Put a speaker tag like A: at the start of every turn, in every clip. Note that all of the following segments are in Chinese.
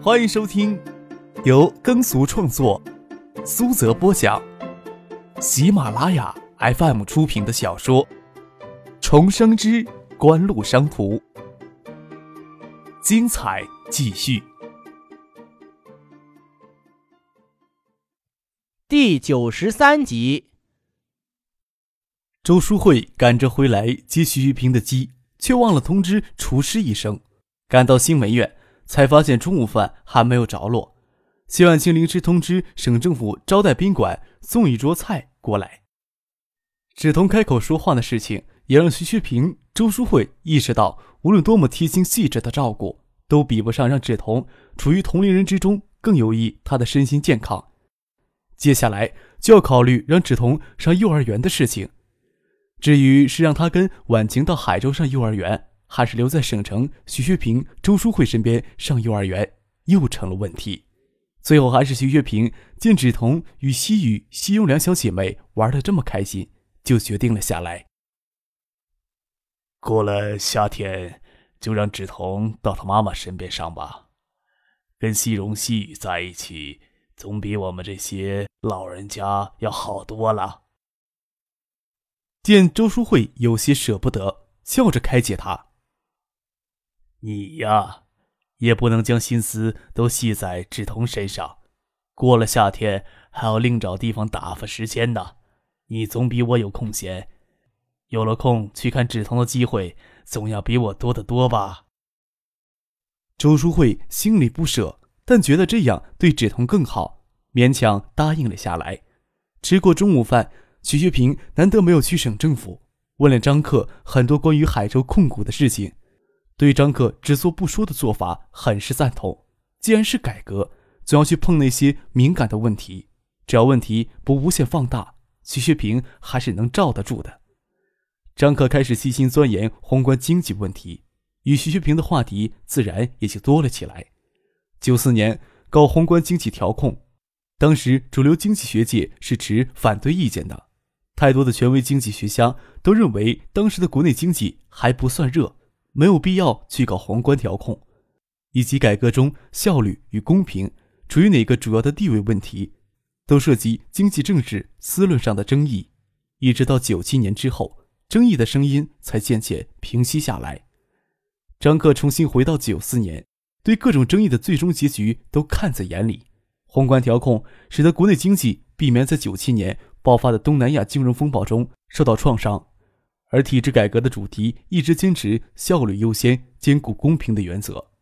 A: 欢迎收听由耕俗创作、苏泽播讲、喜马拉雅 FM 出品的小说《重生之官路商途》，精彩继续，
B: 第九十三集。
A: 周淑慧赶着回来接徐玉平的鸡，却忘了通知厨师一声。赶到新梅院，才发现中午饭还没有着落。谢婉清临时通知省政府招待宾馆送一桌菜过来。芷彤开口说话的事情，也让徐学平、周淑慧意识到，无论多么贴心细致的照顾，都比不上让芷彤处于同龄人之中更有益她的身心健康。接下来就要考虑让芷彤上幼儿园的事情。至于是让他跟婉晴到海州上幼儿园，还是留在省城徐学平、周淑慧身边上幼儿园，又成了问题。最后还是徐学平见芷彤与西雨、西庸两小姐妹玩的这么开心，就决定了下来。
C: 过了夏天，就让芷彤到她妈妈身边上吧，跟西荣、西雨在一起，总比我们这些老人家要好多了。
A: 见周淑慧有些舍不得，笑着开解她：“
C: 你呀，也不能将心思都系在芷彤身上。过了夏天，还要另找地方打发时间呢。你总比我有空闲，有了空去看芷彤的机会，总要比我多得多吧？”
A: 周淑慧心里不舍，但觉得这样对芷彤更好，勉强答应了下来。吃过中午饭。徐学平难得没有去省政府，问了张克很多关于海州控股的事情，对张克只做不说的做法很是赞同。既然是改革，总要去碰那些敏感的问题，只要问题不无限放大，徐学平还是能罩得住的。张克开始细心钻研宏观经济问题，与徐学平的话题自然也就多了起来。九四年搞宏观经济调控，当时主流经济学界是持反对意见的。太多的权威经济学家都认为，当时的国内经济还不算热，没有必要去搞宏观调控，以及改革中效率与公平处于哪个主要的地位问题，都涉及经济政治思论上的争议。一直到九七年之后，争议的声音才渐渐平息下来。张克重新回到九四年，对各种争议的最终结局都看在眼里。宏观调控使得国内经济避免在九七年。爆发的东南亚金融风暴中受到创伤，而体制改革的主题一直坚持效率优先、兼顾公平的原则。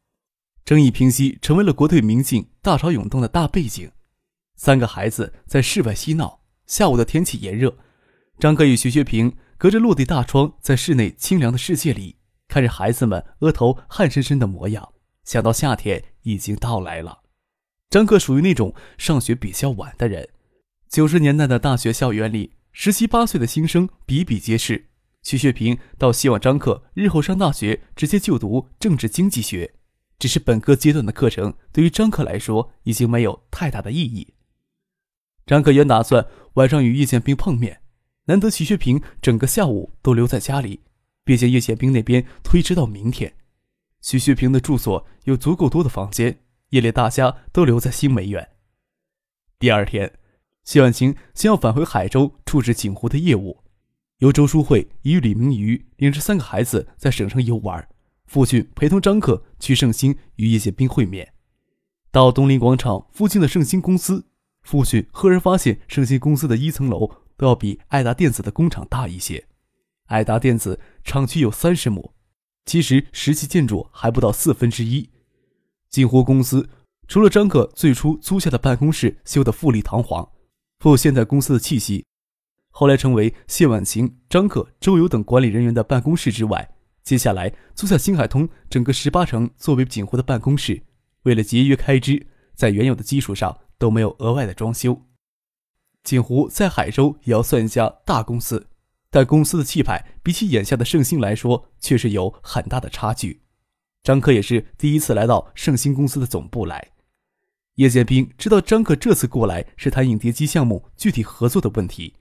A: 争议平息成为了国退民进、大潮涌动的大背景。三个孩子在室外嬉闹，下午的天气炎热，张克与徐学平隔着落地大窗，在室内清凉的世界里，看着孩子们额头汗深深的模样，想到夏天已经到来了。张克属于那种上学比较晚的人。九十年代的大学校园里，十七八岁的新生比比皆是。徐学平倒希望张克日后上大学直接就读政治经济学，只是本科阶段的课程对于张克来说已经没有太大的意义。张克原打算晚上与叶剑兵碰面，难得徐学平整个下午都留在家里，便见叶剑兵那边推迟到明天。徐学平的住所有足够多的房间，夜里大家都留在新梅园。第二天。谢婉晴先要返回海州处置锦湖的业务，由周淑慧与李明瑜领着三个孩子在省城游玩，父亲陪同张克去盛兴与叶剑兵会面。到东林广场附近的盛兴公司，父亲赫然发现盛兴公司的一层楼都要比爱达电子的工厂大一些。爱达电子厂区有三十亩，其实实际建筑还不到四分之一。锦湖公司除了张克最初租下的办公室修得富丽堂皇。富现代公司的气息，后来成为谢婉晴、张克、周游等管理人员的办公室之外，接下来租下新海通整个十八层作为锦湖的办公室。为了节约开支，在原有的基础上都没有额外的装修。锦湖在海州也要算一家大公司，但公司的气派比起眼下的盛兴来说，确实有很大的差距。张克也是第一次来到盛兴公司的总部来。叶剑兵知道张克这次过来是谈影碟机项目具体合作的问题，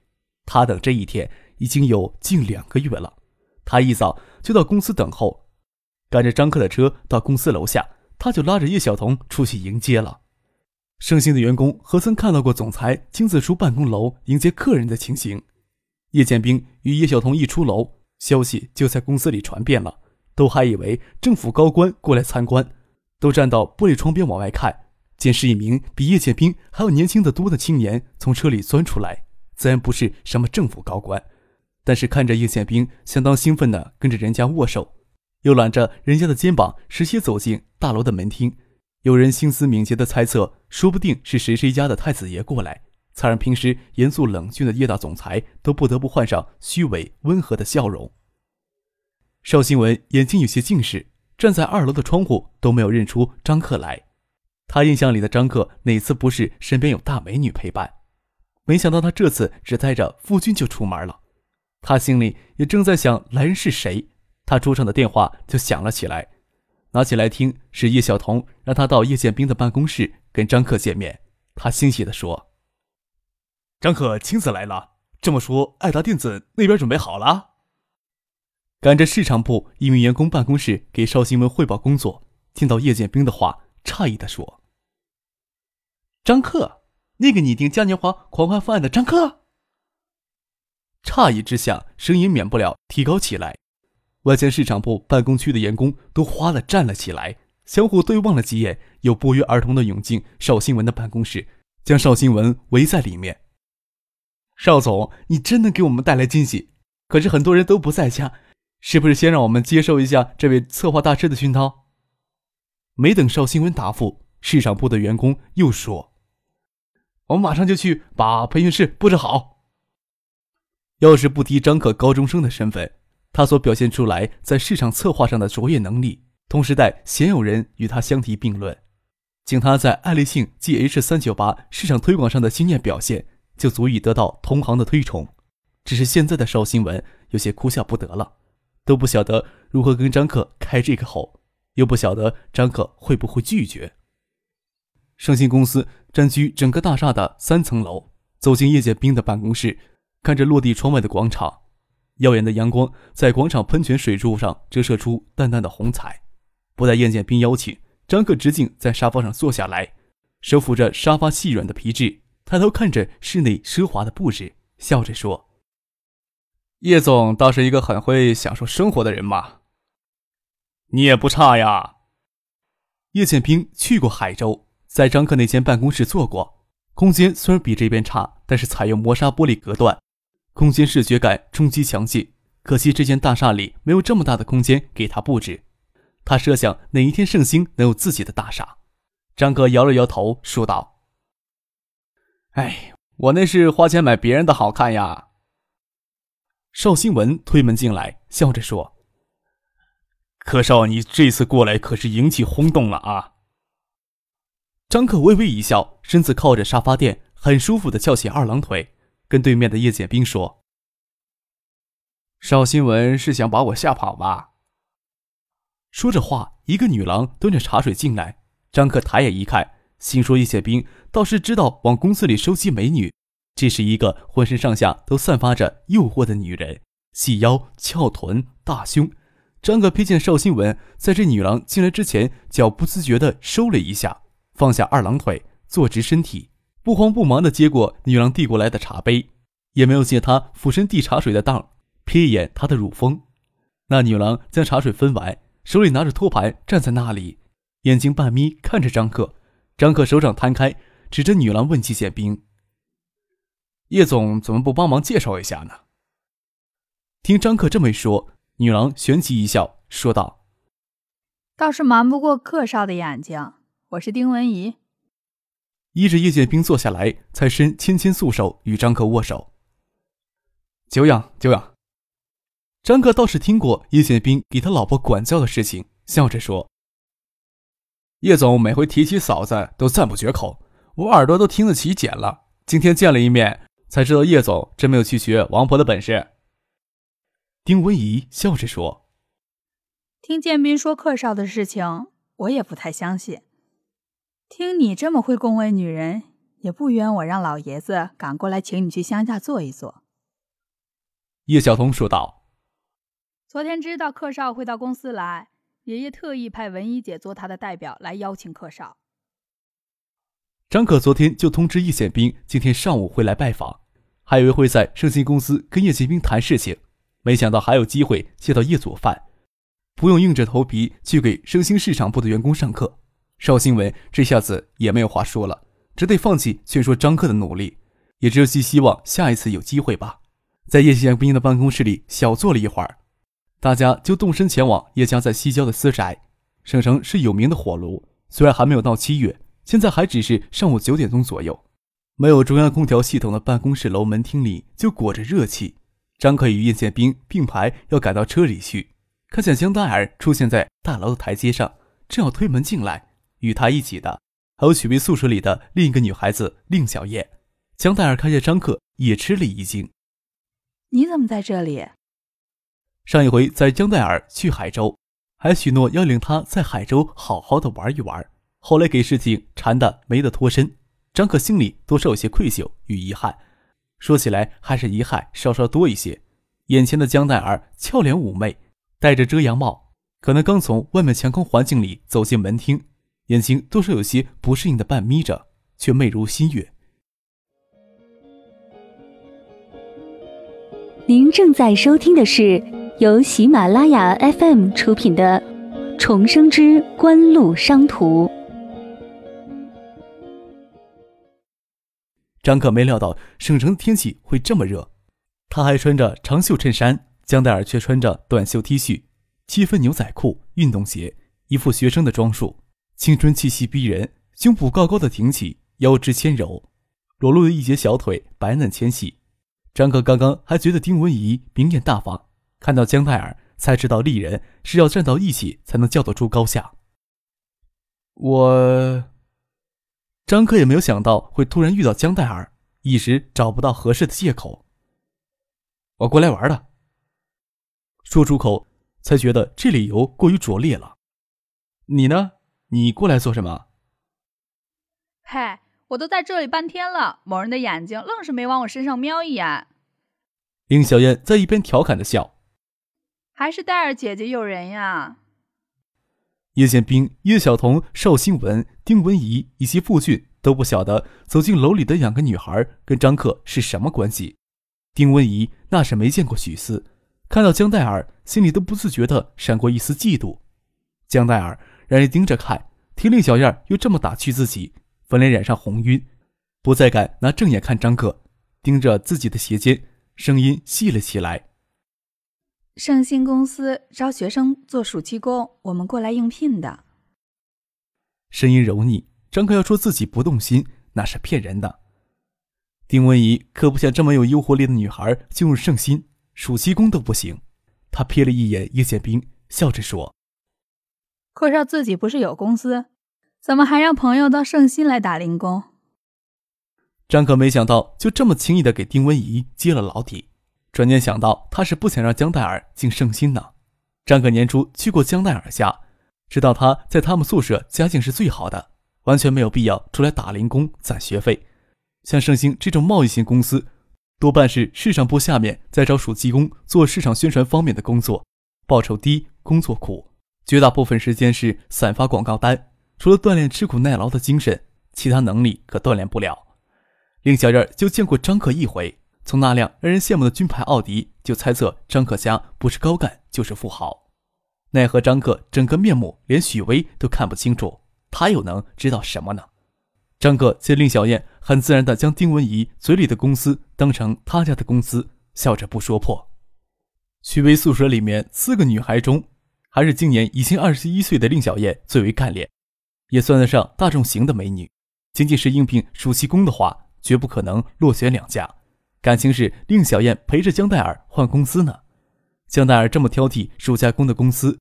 A: 他等这一天已经有近两个月了。他一早就到公司等候，赶着张克的车到公司楼下，他就拉着叶晓彤出去迎接了。盛兴的员工何曾看到过总裁亲自出办公楼迎接客人的情形？叶建兵与叶晓彤一出楼，消息就在公司里传遍了，都还以为政府高官过来参观，都站到玻璃窗边往外看，见是一名比叶建兵还要年轻的多的青年从车里钻出来，自然不是什么政府高官。但是看着叶宪兵相当兴奋地跟着人家握手，又揽着人家的肩膀，直接走进大楼的门厅。有人心思敏捷地猜测，说不定是谁谁家的太子爷过来，才让平时严肃冷峻的叶大总裁都不得不换上虚伪温和的笑容。邵新文眼睛有些近视，站在二楼的窗户都没有认出张克来。他印象里的张克哪次不是身边有大美女陪伴？没想到他这次只带着夫君就出门了。他心里也正在想来人是谁，他桌上的电话就响了起来，拿起来听是叶晓彤让他到叶剑兵的办公室跟张克见面。他欣喜地说：“
C: 张克亲自来了，这么说爱达电子那边准备好了？”
A: 赶着市场部一名员工办公室给邵新文汇报工作，听到叶剑兵的话，诧异地说：“
B: 张克，那个拟定嘉年华狂欢方案的张克。”
A: 诧异之下，声音免不了提高起来。外间市场部办公区的员工都哗的站了起来，相互对望了几眼，又不约而同的涌进邵新文的办公室，将邵新文围在里面。邵总，你真能给我们带来惊喜！可是很多人都不在家，是不是先让我们接受一下这位策划大师的熏陶？没等邵新文答复，市场部的员工又说：“我们马上就去把培训室布置好。”要是不提张可高中生的身份，他所表现出来在市场策划上的卓越能力，同时代鲜有人与他相提并论。仅他在爱立信 GH 三九八市场推广上的经验表现，就足以得到同行的推崇。只是现在的邵新文有些哭笑不得了，都不晓得如何跟张克开这个口，又不晓得张克会不会拒绝。盛兴公司占据整个大厦的三层楼，走进叶剑兵的办公室。看着落地窗外的广场，耀眼的阳光在广场喷泉水柱上折射出淡淡的红彩。不待叶剑兵邀请，张克直径在沙发上坐下来，手抚着沙发细软的皮质，抬头看着室内奢华的布置，笑着说：“叶总倒是一个很会享受生活的人嘛。”
C: 你也不差呀。
A: 叶剑兵去过海州，在张克那间办公室坐过，空间虽然比这边差，但是采用磨砂玻璃隔断。空间视觉感冲击强劲，可惜这间大厦里没有这么大的空间给他布置。他设想哪一天盛兴能有自己的大厦。张哥摇了摇头，说道：“哎，我那是花钱买别人的好看呀。”邵新文推门进来，笑着说：“
C: 柯少，你这次过来可是引起轰动了啊！”
A: 张克微微一笑，身子靠着沙发垫，很舒服的翘起二郎腿。跟对面的叶剑兵说：“邵新文是想把我吓跑吧？”说着话，一个女郎端着茶水进来。张克抬眼一看，心说：“叶剑兵倒是知道往公司里收集美女。这是一个浑身上下都散发着诱惑的女人，细腰、翘臀、大胸。”张克瞥见邵新文在这女郎进来之前，脚不自觉地收了一下，放下二郎腿，坐直身体。不慌不忙地接过女郎递过来的茶杯，也没有借她俯身递茶水的当，瞥一眼她的乳峰。那女郎将茶水分完，手里拿着托盘站在那里，眼睛半眯看着张克。张克手掌摊开，指着女郎问季宪兵：“叶总怎么不帮忙介绍一下呢？”听张克这么一说，女郎旋即一笑，说道：“
D: 倒是瞒不过客少的眼睛，我是丁文怡。”
A: 依着叶剑兵坐下来，才伸纤纤素手与张克握手。久仰久仰。张克倒是听过叶剑兵给他老婆管教的事情，笑着说：“叶总每回提起嫂子都赞不绝口，我耳朵都听得起茧了。今天见了一面，才知道叶总真没有去学王婆的本事。”丁文怡笑着说：“
D: 听建斌说客少的事情，我也不太相信。”听你这么会恭维女人，也不冤我让老爷子赶过来请你去乡下坐一坐。”
A: 叶晓彤说道。
D: “昨天知道客少会到公司来，爷爷特意派文怡姐做他的代表来邀请客少。
A: 张可昨天就通知叶宪兵今天上午会来拜访，还以为会在盛鑫公司跟叶宪兵谈事情，没想到还有机会见到叶祖范，不用硬着头皮去给盛鑫市场部的员工上课。邵新文这下子也没有话说了，只得放弃劝说张克的努力，也只有寄希望下一次有机会吧。在叶宪兵的办公室里小坐了一会儿，大家就动身前往叶家在西郊的私宅。省城是有名的火炉，虽然还没有到七月。现在还只是上午九点钟左右，没有中央空调系统的办公室楼门厅里就裹着热气。张克与叶宪兵并排要赶到车里去，看见江黛儿出现在大楼的台阶上，正要推门进来，与他一起的还有许巍宿舍里的另一个女孩子令小燕。江黛儿看见张克也吃了一惊：“
D: 你怎么在这里？”
A: 上一回在江黛儿去海州，还许诺要领她在海州好好的玩一玩。后来给事情缠得没得脱身，张克心里多少有些愧疚与遗憾。说起来还是遗憾稍稍多一些。眼前的江黛儿俏脸妩媚，戴着遮阳帽，可能刚从外面强空环境里走进门厅，眼睛多少有些不适应的半眯着，却媚如新月。
E: 您正在收听的是由喜马拉雅 FM 出品的《重生之官路商途》。
A: 张可没料到省城的天气会这么热，他还穿着长袖衬衫，江黛儿却穿着短袖 T 恤、七分牛仔裤、运动鞋，一副学生的装束，青春气息逼人，胸部高高的挺起，腰肢纤柔，裸露的一截小腿白嫩纤细。张可刚刚还觉得丁文仪明艳大方，看到江黛儿才知道丽人是要站到一起才能叫得出高下。我。张克也没有想到会突然遇到江黛儿，一时找不到合适的借口。我过来玩的。说出口，才觉得这理由过于拙劣了。你呢？你过来做什么？
D: 嘿，我都在这里半天了，某人的眼睛愣是没往我身上瞄一眼。
A: 林小燕在一边调侃的笑。
D: 还是戴尔姐姐诱人呀。
A: 叶建兵、叶晓彤、邵新文、丁文怡以及傅俊都不晓得走进楼里的两个女孩跟张克是什么关系。丁文怡那是没见过许思，看到江黛儿，心里都不自觉的闪过一丝嫉妒。江黛儿让人盯着看，听令小燕又这么打趣自己，粉脸染上红晕，不再敢拿正眼看张克，盯着自己的鞋尖，声音细了起来。
D: 盛鑫公司招学生做暑期工，我们过来应聘的。
A: 声音柔腻，张克要说自己不动心，那是骗人的。丁文怡可不想这么有诱惑力的女孩进入盛鑫，暑期工都不行。他瞥了一眼叶剑兵，笑着说：“
D: 阔少自己不是有公司，怎么还让朋友到盛鑫来打零工？”
A: 张可没想到就这么轻易的给丁文怡揭了老底。转念想到，他是不想让江黛儿进圣心呢。张可年初去过江黛儿家，知道她在他们宿舍家境是最好的，完全没有必要出来打零工攒学费。像盛兴这种贸易型公司，多半是市场部下面在招暑期工做市场宣传方面的工作，报酬低，工作苦，绝大部分时间是散发广告单。除了锻炼吃苦耐劳的精神，其他能力可锻炼不了。令小燕就见过张可一回。从那辆让人羡慕的军牌奥迪，就猜测张可家不是高干就是富豪。奈何张可整个面目连许巍都看不清楚，他又能知道什么呢？张可见令小燕很自然地将丁文怡嘴里的公司当成他家的公司，笑着不说破。许巍宿舍里面四个女孩中，还是今年已经二十一岁的令小燕最为干练，也算得上大众型的美女。仅仅是应聘暑期工的话，绝不可能落选两家。感情是令小燕陪着江黛尔换公司呢。江黛尔这么挑剔暑假工的公司，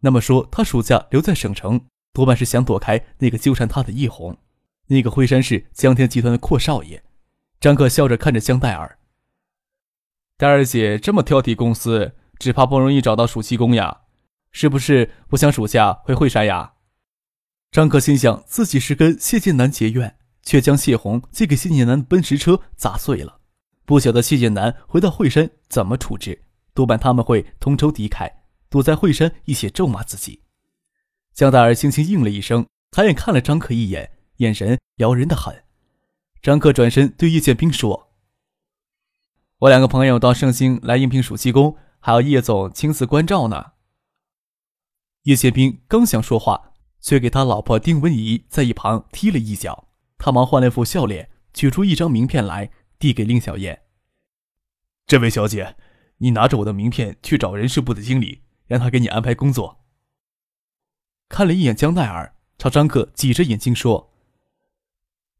A: 那么说她暑假留在省城，多半是想躲开那个纠缠她的叶红，那个辉山市江天集团的阔少爷。张克笑着看着江黛尔，黛尔姐这么挑剔公司，只怕不容易找到暑期工呀，是不是不想属下回惠山呀？张克心想自己是跟谢剑南结怨，却将谢红借给谢剑南的奔驰车砸碎了。不晓得谢剑南回到惠山怎么处置，多半他们会同仇敌忾，躲在惠山一起咒骂自己。江大儿轻轻应了一声，抬眼看了张克一眼，眼神撩人的很。张克转身对叶剑兵说：“我两个朋友到盛兴来应聘暑期工，还要叶总亲自关照呢。”叶剑兵刚想说话，却给他老婆丁文怡在一旁踢了一脚。他忙换了副笑脸，取出一张名片来，递给令小燕：“
C: 这位小姐，你拿着我的名片去找人事部的经理，让他给你安排工作。”
A: 看了一眼江奈尔，朝张克挤着眼睛说：“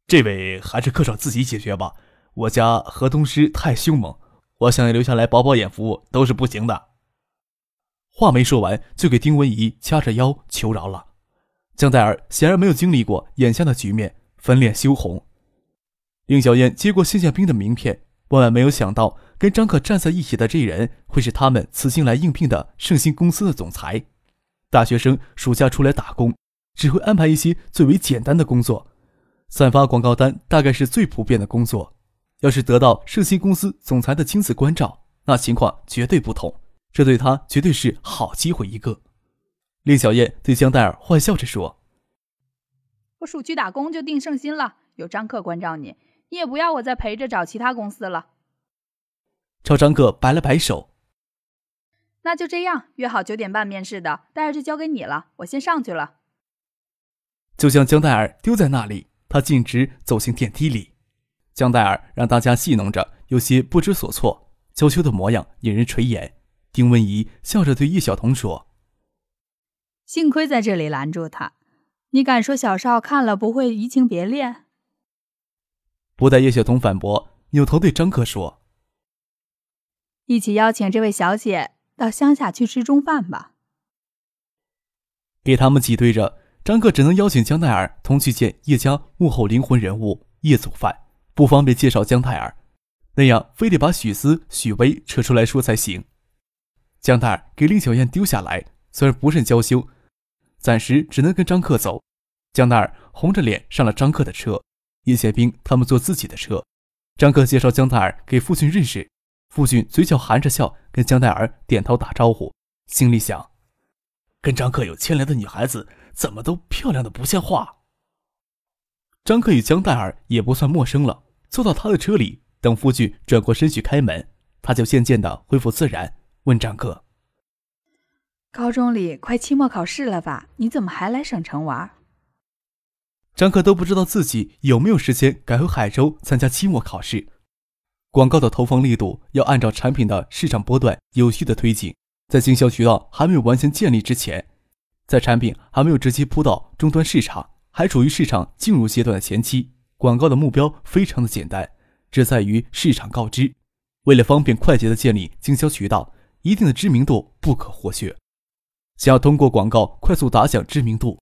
C: 这位还是客少自己解决吧。我家河东狮太凶猛，我想留下来饱饱眼福都是不行的。”
A: 话没说完，就给丁文怡掐着腰求饶了。江奈尔显然没有经历过眼下的局面。粉脸羞红，令小燕接过谢建兵的名片，万万没有想到，跟张可站在一起的这人会是他们此行来应聘的盛兴公司的总裁。大学生暑假出来打工，只会安排一些最为简单的工作，散发广告单大概是最普遍的工作。要是得到盛兴公司总裁的亲自关照，那情况绝对不同，这对他绝对是好机会一个。令小燕对江黛儿坏笑着说。
D: 我暑期打工就定胜心了，有张克关照你，你也不要我再陪着找其他公司了。
A: 朝张克摆了摆手，
D: 那就这样，约好九点半面试的，戴儿就交给你了，我先上去了。
A: 就将江黛儿丢在那里，他径直走进电梯里。江黛儿让大家戏弄着，有些不知所措，娇羞的模样引人垂涎。丁文怡笑着对叶晓彤说：“
D: 幸亏在这里拦住他。”你敢说小少看了不会移情别恋？
A: 不待叶晓彤反驳，扭头对张克说：“
D: 一起邀请这位小姐到乡下去吃中饭吧。”
A: 给他们挤兑着，张克只能邀请江奈儿同去见叶家幕后灵魂人物叶祖范，不方便介绍江奈尔，那样非得把许思、许巍扯出来说才行。江奈儿给令小燕丢下来，虽然不甚娇羞。暂时只能跟张克走，江奈儿红着脸上了张克的车，叶宪兵他们坐自己的车。张克介绍江奈儿给父亲认识，父亲嘴角含着笑跟江奈儿点头打招呼，心里想：
C: 跟张克有牵连的女孩子怎么都漂亮的不像话。
A: 张克与江奈儿也不算陌生了，坐到他的车里，等夫君转过身去开门，他就渐渐的恢复自然，问张克。
D: 高中里快期末考试了吧？你怎么还来省城玩？
A: 张克都不知道自己有没有时间赶回海州参加期末考试。广告的投放力度要按照产品的市场波段有序的推进，在经销渠道还没有完全建立之前，在产品还没有直接铺到终端市场，还处于市场进入阶段的前期，广告的目标非常的简单，只在于市场告知。为了方便快捷的建立经销渠道，一定的知名度不可或缺。想要通过广告快速打响知名度，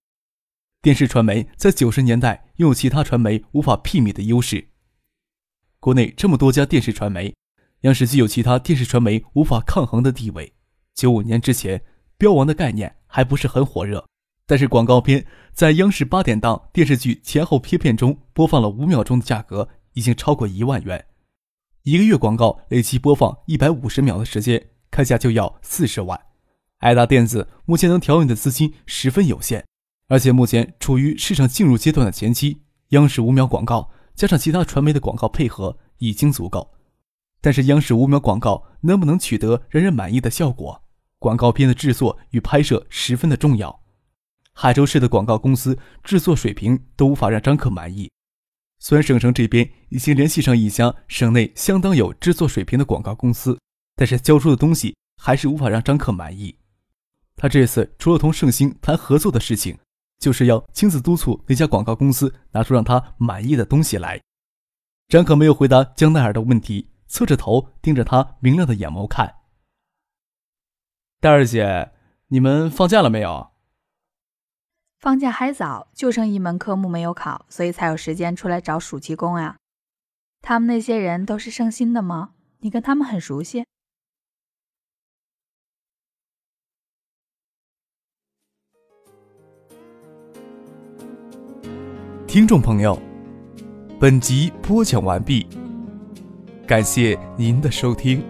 A: 电视传媒在九十年代拥有其他传媒无法媲美的优势。国内这么多家电视传媒，央视具有其他电视传媒无法抗衡的地位。九五年之前，标王的概念还不是很火热，但是广告片在央视八点档电视剧前后贴片中播放了五秒钟的价格已经超过一万元，一个月广告累计播放一百五十秒的时间，开价就要四十万。爱达电子目前能调用的资金十分有限，而且目前处于市场进入阶段的前期。央视五秒广告加上其他传媒的广告配合已经足够，但是央视五秒广告能不能取得让人满意的效果？广告片的制作与拍摄十分的重要。海州市的广告公司制作水平都无法让张克满意。虽然省城这边已经联系上一家省内相当有制作水平的广告公司，但是交出的东西还是无法让张克满意。他这次除了同盛兴谈合作的事情，就是要亲自督促那家广告公司拿出让他满意的东西来。张克没有回答江奈尔的问题，侧着头盯着他明亮的眼眸看。
B: 戴二姐，你们放假了没有？
D: 放假还早，就剩一门科目没有考，所以才有时间出来找暑期工呀。他们那些人都是盛兴的吗？你跟他们很熟悉？
A: 听众朋友，本集播讲完毕，感谢您的收听。